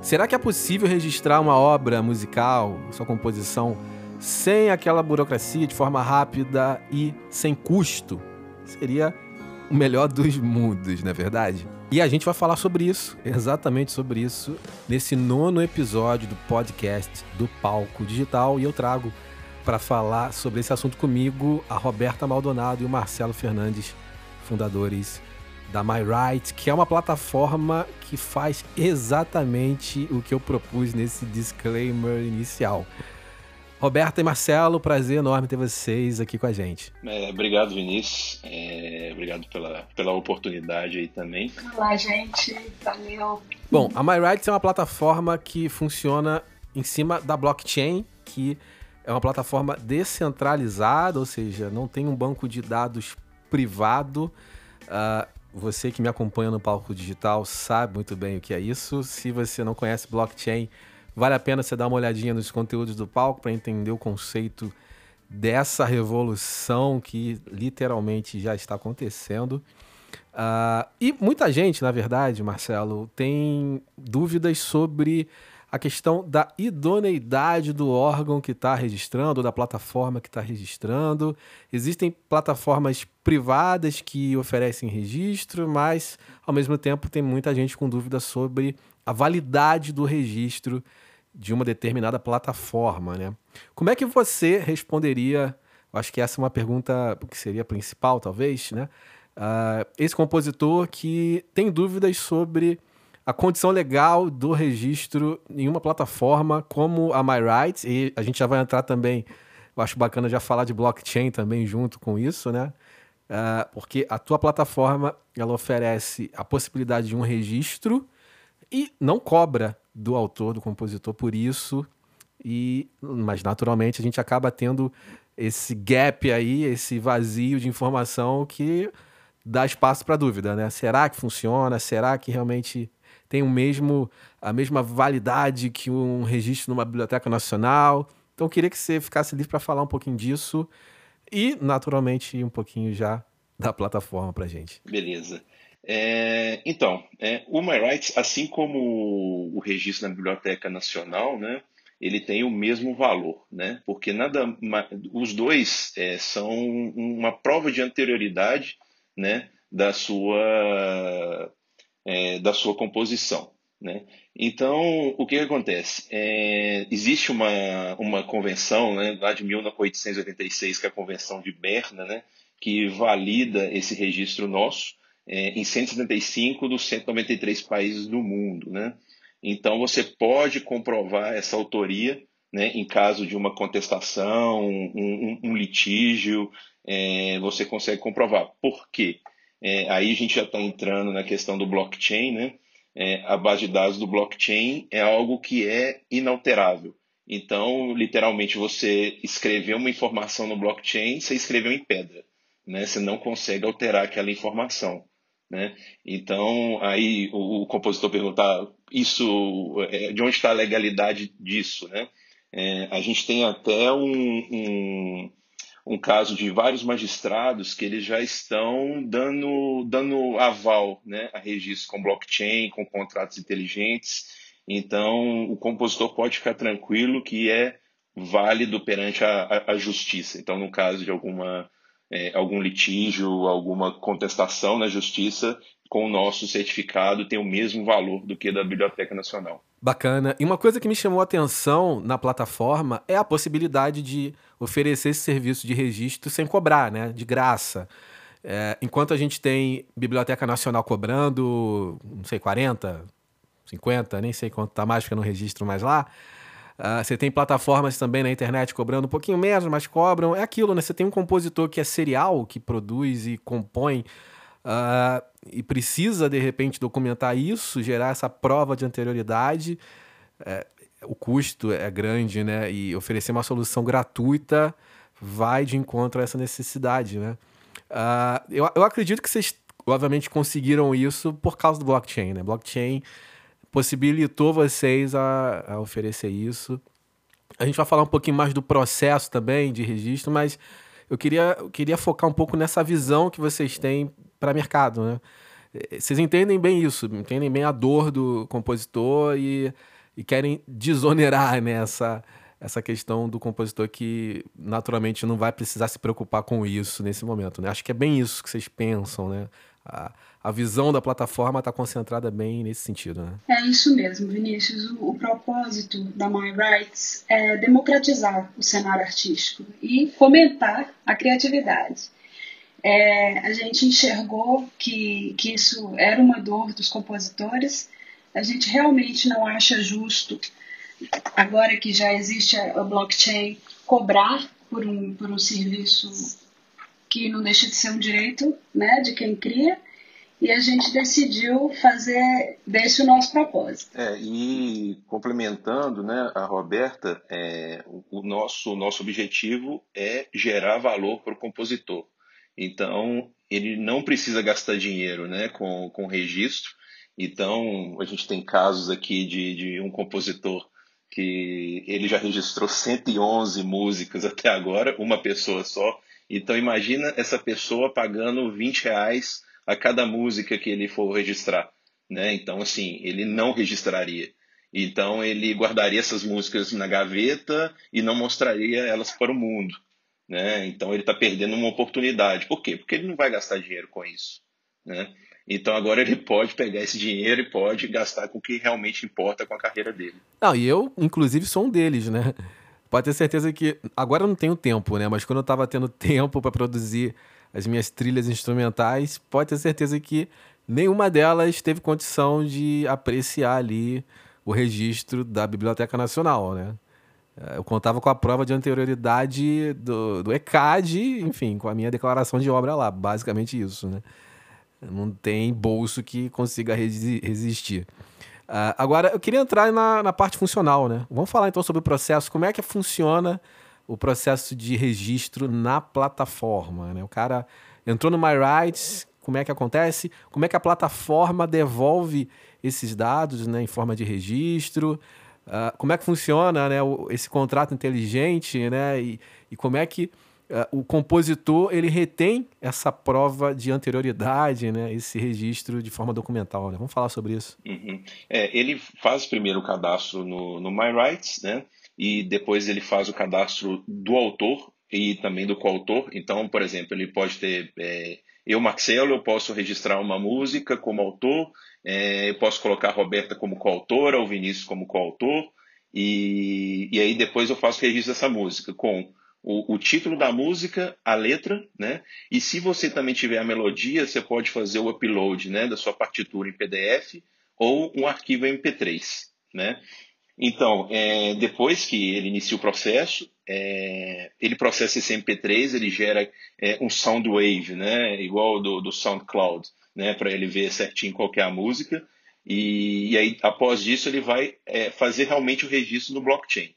Será que é possível registrar uma obra musical, sua composição, sem aquela burocracia, de forma rápida e sem custo? Seria o melhor dos mundos, não é verdade? E a gente vai falar sobre isso, exatamente sobre isso, nesse nono episódio do podcast do Palco Digital. E eu trago para falar sobre esse assunto comigo a Roberta Maldonado e o Marcelo Fernandes, fundadores da MyRight, que é uma plataforma que faz exatamente o que eu propus nesse disclaimer inicial. Roberta e Marcelo, prazer enorme ter vocês aqui com a gente. É, obrigado, Vinícius. É, obrigado pela, pela oportunidade aí também. Olá, gente. Valeu. Bom, a MyRights é uma plataforma que funciona em cima da blockchain, que é uma plataforma descentralizada, ou seja, não tem um banco de dados privado. Uh, você que me acompanha no palco digital sabe muito bem o que é isso. Se você não conhece blockchain, Vale a pena você dar uma olhadinha nos conteúdos do palco para entender o conceito dessa revolução que literalmente já está acontecendo. Uh, e muita gente, na verdade, Marcelo, tem dúvidas sobre a questão da idoneidade do órgão que está registrando, da plataforma que está registrando. Existem plataformas privadas que oferecem registro, mas, ao mesmo tempo, tem muita gente com dúvida sobre a validade do registro de uma determinada plataforma, né? Como é que você responderia? Acho que essa é uma pergunta que seria principal, talvez, né? Uh, esse compositor que tem dúvidas sobre a condição legal do registro em uma plataforma como a MyRights, e a gente já vai entrar também, eu acho bacana já falar de blockchain também junto com isso, né? Uh, porque a tua plataforma ela oferece a possibilidade de um registro e não cobra do autor, do compositor por isso. E, mas naturalmente a gente acaba tendo esse gap aí, esse vazio de informação que dá espaço para dúvida, né? Será que funciona? Será que realmente tem o mesmo a mesma validade que um registro numa biblioteca nacional? Então eu queria que você ficasse livre para falar um pouquinho disso e naturalmente um pouquinho já da plataforma para gente. Beleza. É, então, é, o MyRights, assim como o registro na Biblioteca Nacional, né, ele tem o mesmo valor, né, porque nada, os dois é, são uma prova de anterioridade né, da, sua, é, da sua composição. Né? Então, o que, que acontece? É, existe uma, uma convenção né, lá de 1886, que é a Convenção de Berna, né, que valida esse registro nosso é, em 175 dos 193 países do mundo. Né? Então, você pode comprovar essa autoria né, em caso de uma contestação, um, um, um litígio, é, você consegue comprovar. Por quê? É, aí a gente já está entrando na questão do blockchain. Né? É, a base de dados do blockchain é algo que é inalterável. Então, literalmente, você escreveu uma informação no blockchain, você escreveu em pedra. Né? Você não consegue alterar aquela informação. Né? Então, aí o, o compositor perguntar isso, é, de onde está a legalidade disso? Né? É, a gente tem até um, um, um, caso de vários magistrados que eles já estão dando, dando aval né, a registro com blockchain, com contratos inteligentes. Então, o compositor pode ficar tranquilo que é válido perante a, a, a justiça. Então, no caso de alguma é, algum litígio, alguma contestação na justiça, com o nosso certificado tem o mesmo valor do que da Biblioteca Nacional. Bacana. E uma coisa que me chamou a atenção na plataforma é a possibilidade de oferecer esse serviço de registro sem cobrar, né? De graça. É, enquanto a gente tem Biblioteca Nacional cobrando, não sei, 40, 50, nem sei quanto tá mais, porque eu não registro mais lá. Uh, você tem plataformas também na internet cobrando um pouquinho menos, mas cobram. É aquilo, né? Você tem um compositor que é serial, que produz e compõe uh, e precisa, de repente, documentar isso, gerar essa prova de anterioridade. É, o custo é grande, né? E oferecer uma solução gratuita vai de encontro a essa necessidade, né? Uh, eu, eu acredito que vocês, obviamente, conseguiram isso por causa do blockchain, né? Blockchain possibilitou vocês a, a oferecer isso. A gente vai falar um pouquinho mais do processo também de registro, mas eu queria, eu queria focar um pouco nessa visão que vocês têm para mercado, né? eh, vocês entendem bem isso, entendem bem a dor do compositor e, e querem desonerar né, essa, essa questão do compositor que naturalmente não vai precisar se preocupar com isso nesse momento. Né? Acho que é bem isso que vocês pensam, né? A, a visão da plataforma está concentrada bem nesse sentido. Né? É isso mesmo, Vinícius. O, o, propósito da My Rights é democratizar o cenário artístico e fomentar a criatividade. É, a gente enxergou que, que isso era uma dor dos compositores. A gente realmente não acha justo, agora que já existe a, a blockchain, cobrar por um, por um serviço que não deixa de ser um direito né, de quem cria e a gente decidiu fazer desse o nosso propósito. É, e complementando né, a Roberta, é, o, nosso, nosso objetivo é gerar valor para o compositor. Então, ele não precisa gastar dinheiro né, com, com registro. Então, a gente tem casos aqui de, de um compositor que ele já registrou 111 músicas até agora, uma pessoa só. Então, imagina essa pessoa pagando 20 reais a cada música que ele for registrar, né? Então, assim, ele não registraria. Então, ele guardaria essas músicas na gaveta e não mostraria elas para o mundo, né? Então, ele está perdendo uma oportunidade. Por quê? Porque ele não vai gastar dinheiro com isso, né? Então agora ele pode pegar esse dinheiro e pode gastar com o que realmente importa com a carreira dele. Não, e eu, inclusive, sou um deles, né? Pode ter certeza que. Agora eu não tenho tempo, né? Mas quando eu estava tendo tempo para produzir as minhas trilhas instrumentais, pode ter certeza que nenhuma delas teve condição de apreciar ali o registro da Biblioteca Nacional, né? É, eu contava com a prova de anterioridade do, do ECAD, enfim, com a minha declaração de obra lá, basicamente isso, né? Não tem bolso que consiga resi resistir. Uh, agora, eu queria entrar na, na parte funcional, né? Vamos falar então sobre o processo, como é que funciona o processo de registro na plataforma. Né? O cara entrou no MyRights, como é que acontece? Como é que a plataforma devolve esses dados né, em forma de registro? Uh, como é que funciona né, o, esse contrato inteligente né, e, e como é que uh, o compositor ele retém essa prova de anterioridade, né, esse registro de forma documental. Né? Vamos falar sobre isso. Uhum. É, ele faz primeiro o cadastro no, no MyRights, né? e depois ele faz o cadastro do autor e também do coautor. Então, por exemplo, ele pode ter é, eu, Marcelo, eu posso registrar uma música como autor, é, eu posso colocar a Roberta como coautora, o Vinícius como coautor, e, e aí depois eu faço registro dessa música com o, o, título da música, a letra, né? E se você também tiver a melodia, você pode fazer o upload, né, da sua partitura em PDF ou um arquivo MP3, né? Então, é, depois que ele inicia o processo, é, ele processa esse MP3, ele gera é, um sound wave, né, igual do, do SoundCloud, né, para ele ver certinho qual é a música. E, e aí, após isso, ele vai é, fazer realmente o registro no blockchain.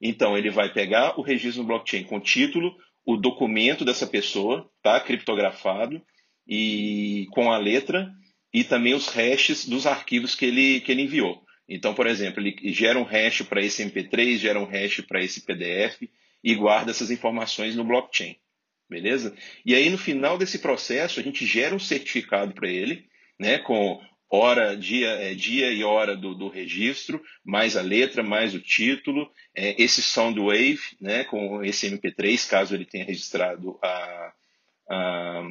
Então, ele vai pegar o registro no blockchain com o título, o documento dessa pessoa, tá, criptografado, e com a letra, e também os hashes dos arquivos que ele, que ele enviou. Então, por exemplo, ele gera um hash para esse MP3, gera um hash para esse PDF e guarda essas informações no blockchain. Beleza? E aí, no final desse processo, a gente gera um certificado para ele, né, com hora, dia, é, dia e hora do, do, registro, mais a letra, mais o título, é, esse Soundwave, né, com esse MP3, caso ele tenha registrado a, a,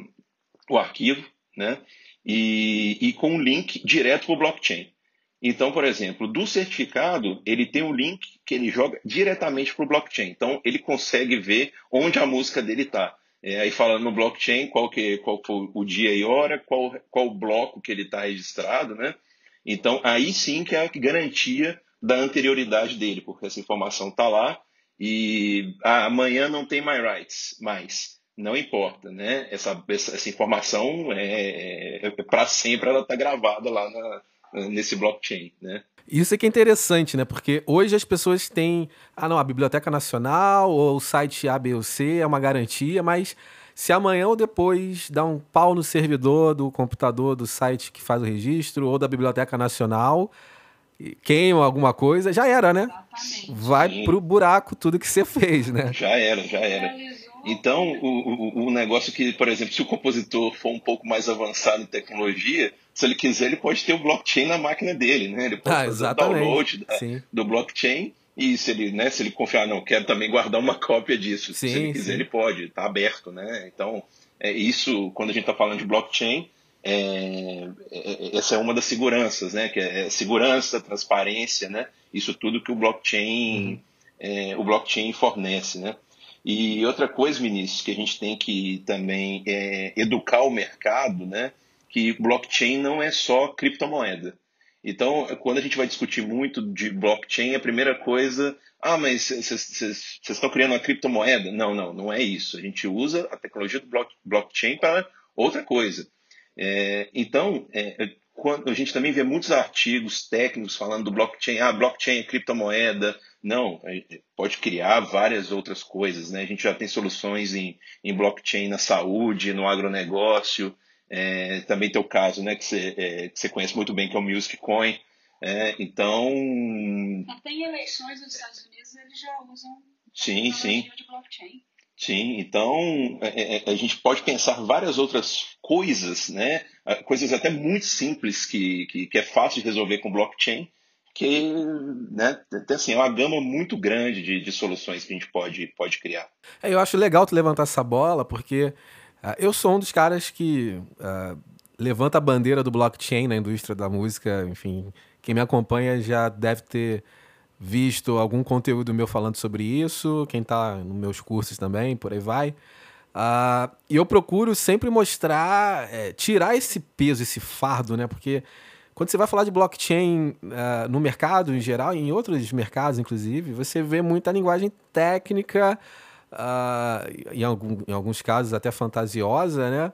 o arquivo, né, e, e com um link direto para o blockchain. Então, por exemplo, do certificado, ele tem um link que ele joga diretamente para o blockchain. Então, ele consegue ver onde a música dele está. É, aí falando no blockchain, qual, que, qual foi o dia e hora, qual, qual bloco que ele está registrado, né? Então, aí sim que é a garantia da anterioridade dele, porque essa informação está lá e ah, amanhã não tem my rights mais. Não importa, né? Essa, essa, essa informação é, é, é para sempre, ela está gravada lá na, nesse blockchain, né? Isso é que é interessante, né? Porque hoje as pessoas têm, ah não, a Biblioteca Nacional ou o site ABC é uma garantia, mas se amanhã ou depois dá um pau no servidor do computador do site que faz o registro ou da Biblioteca Nacional, queima alguma coisa, já era, né? Exatamente. Vai Sim. pro buraco tudo que você fez, né? Já era, já era. Então, o, o, o, negócio que, por exemplo, se o compositor for um pouco mais avançado em tecnologia, se ele quiser, ele pode ter o blockchain na máquina dele, né? Ele pode ah, fazer o download da, do blockchain e se ele, né, se ele confiar, não, quero também guardar uma cópia disso. Sim, se ele quiser, sim. ele pode, está aberto, né? Então, é isso, quando a gente está falando de blockchain, é, é, essa é uma das seguranças, né? Que é segurança, transparência, né? Isso tudo que o blockchain, uhum. é, o blockchain fornece, né? E outra coisa, Vinícius, que a gente tem que também é, educar o mercado, né? Que blockchain não é só criptomoeda. Então, quando a gente vai discutir muito de blockchain, a primeira coisa, ah, mas vocês estão criando uma criptomoeda? Não, não, não é isso. A gente usa a tecnologia do blockchain para outra coisa. É, então, é, quando a gente também vê muitos artigos técnicos falando do blockchain, ah, blockchain é criptomoeda, não, pode criar várias outras coisas, né? A gente já tem soluções em, em blockchain na saúde, no agronegócio, é, também tem o caso, né, que você, é, que você conhece muito bem, que é o Music Coin. É, então. Tem eleições nos Estados Unidos, eles já usam sim, sim. de blockchain. Sim, então é, é, a gente pode pensar várias outras coisas, né? Coisas até muito simples que, que, que é fácil de resolver com blockchain, que né, tem assim, é uma gama muito grande de, de soluções que a gente pode, pode criar. É, eu acho legal tu levantar essa bola, porque uh, eu sou um dos caras que uh, levanta a bandeira do blockchain na indústria da música. Enfim, quem me acompanha já deve ter visto algum conteúdo meu falando sobre isso, quem está nos meus cursos também, por aí vai. Uh, e eu procuro sempre mostrar, é, tirar esse peso, esse fardo, né? Porque quando você vai falar de blockchain uh, no mercado em geral, em outros mercados inclusive, você vê muita linguagem técnica, uh, em, algum, em alguns casos até fantasiosa, né?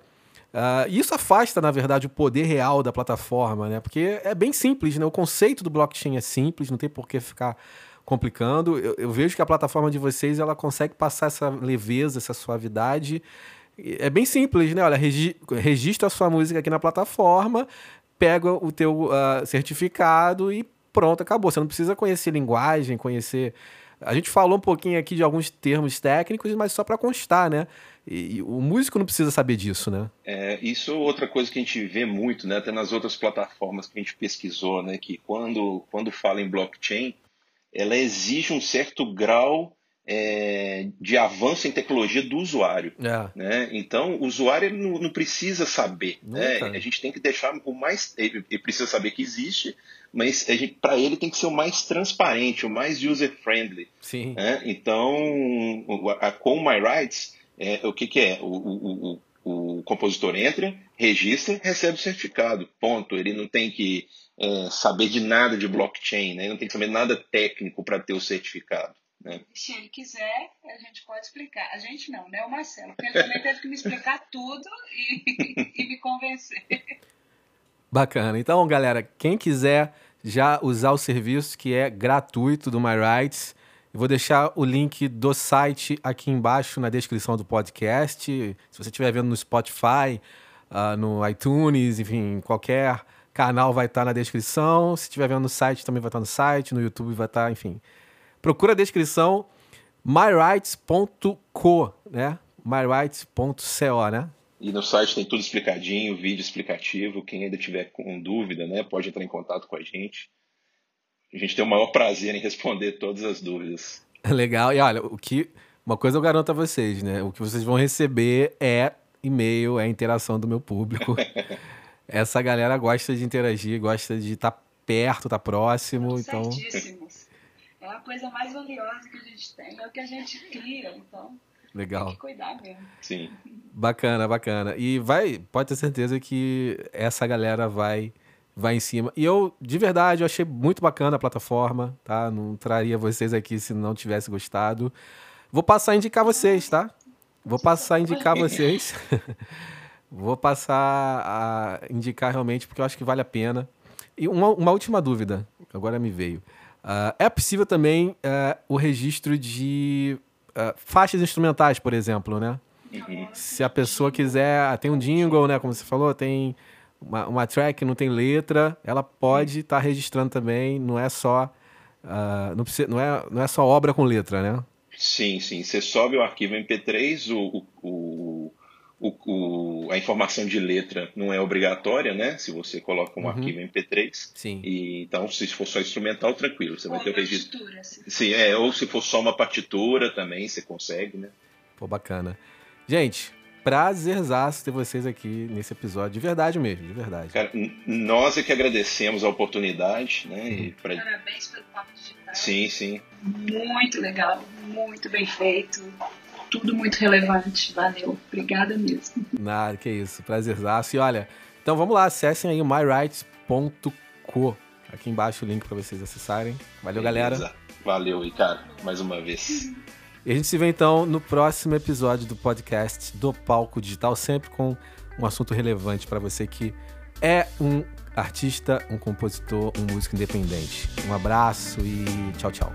Uh, isso afasta, na verdade, o poder real da plataforma, né? Porque é bem simples, né? O conceito do blockchain é simples, não tem por que ficar complicando. Eu, eu vejo que a plataforma de vocês ela consegue passar essa leveza, essa suavidade. É bem simples, né? Olha, regi registra a sua música aqui na plataforma, pega o teu uh, certificado e pronto, acabou. Você não precisa conhecer linguagem, conhecer. A gente falou um pouquinho aqui de alguns termos técnicos, mas só para constar, né? E, e, o músico não precisa saber disso, né? É, isso é outra coisa que a gente vê muito, né? Até nas outras plataformas que a gente pesquisou, né? Que quando, quando fala em blockchain, ela exige um certo grau é, de avanço em tecnologia do usuário. É. Né? Então, o usuário não, não precisa saber. Né? A gente tem que deixar o mais. Ele, ele precisa saber que existe, mas para ele tem que ser o mais transparente, o mais user-friendly. Né? Então, a, a Com My Rights, é, o que, que é? O, o, o, o compositor entra, registra, recebe o certificado. Ponto. Ele não tem que é, saber de nada de blockchain, né? ele não tem que saber nada técnico para ter o certificado. Né? Se ele quiser, a gente pode explicar. A gente não, né? O Marcelo, porque ele também teve que me explicar tudo e, e me convencer. Bacana. Então, galera, quem quiser já usar o serviço que é gratuito do My Rights, eu vou deixar o link do site aqui embaixo na descrição do podcast. Se você estiver vendo no Spotify, uh, no iTunes, enfim, qualquer canal vai estar na descrição. Se estiver vendo no site, também vai estar no site. No YouTube vai estar, enfim. Procura a descrição myrights.co, né? myrights.co, né? E no site tem tudo explicadinho, vídeo explicativo. Quem ainda tiver com dúvida, né, pode entrar em contato com a gente. A gente tem o maior prazer em responder todas as dúvidas. Legal. E olha, o que uma coisa eu garanto a vocês, né? O que vocês vão receber é e-mail, é interação do meu público. Essa galera gosta de interagir, gosta de estar tá perto, estar tá próximo, então. É a coisa mais valiosa que a gente tem, é o que a gente cria, então. Legal. Tem que cuidar mesmo. Sim. Bacana, bacana. E vai, pode ter certeza que essa galera vai vai em cima. E eu, de verdade, eu achei muito bacana a plataforma, tá? Não traria vocês aqui se não tivesse gostado. Vou passar a indicar vocês, tá? Vou passar a indicar vocês. Vou passar a indicar realmente porque eu acho que vale a pena. E uma, uma última dúvida, agora me veio. Uh, é possível também uh, o registro de uh, faixas instrumentais, por exemplo, né? Uhum. Se a pessoa quiser, tem um jingle, né? Como você falou, tem uma, uma track que não tem letra, ela pode estar tá registrando também. Não é só não, precisa, não, é, não é só obra com letra, né? Sim, sim. Você sobe o arquivo MP3, o, o, o, o, a informação de letra não é obrigatória, né? Se você coloca um uhum. arquivo MP3. Sim. E, então, se for só instrumental, tranquilo. Você ou vai ter o registro. Sim. sim, é. Ou se for só uma partitura também, você consegue, né? Pô, bacana. Gente, prazerzaço ter vocês aqui nesse episódio, de verdade mesmo, de verdade. Cara, nós é que agradecemos a oportunidade, né? Uhum. Pra... Parabéns pelo Papo Digital. Sim, sim. Muito legal, muito bem feito tudo muito relevante. Valeu, obrigada mesmo. Nada, que isso, prazerzaço. E olha, então vamos lá, acessem aí o myrights.co. Aqui embaixo o link para vocês acessarem. Valeu, Beleza. galera. Valeu, Ricardo, mais uma vez. E a gente se vê então no próximo episódio do podcast do Palco Digital, sempre com um assunto relevante para você que é um artista, um compositor, um músico independente. Um abraço e tchau, tchau.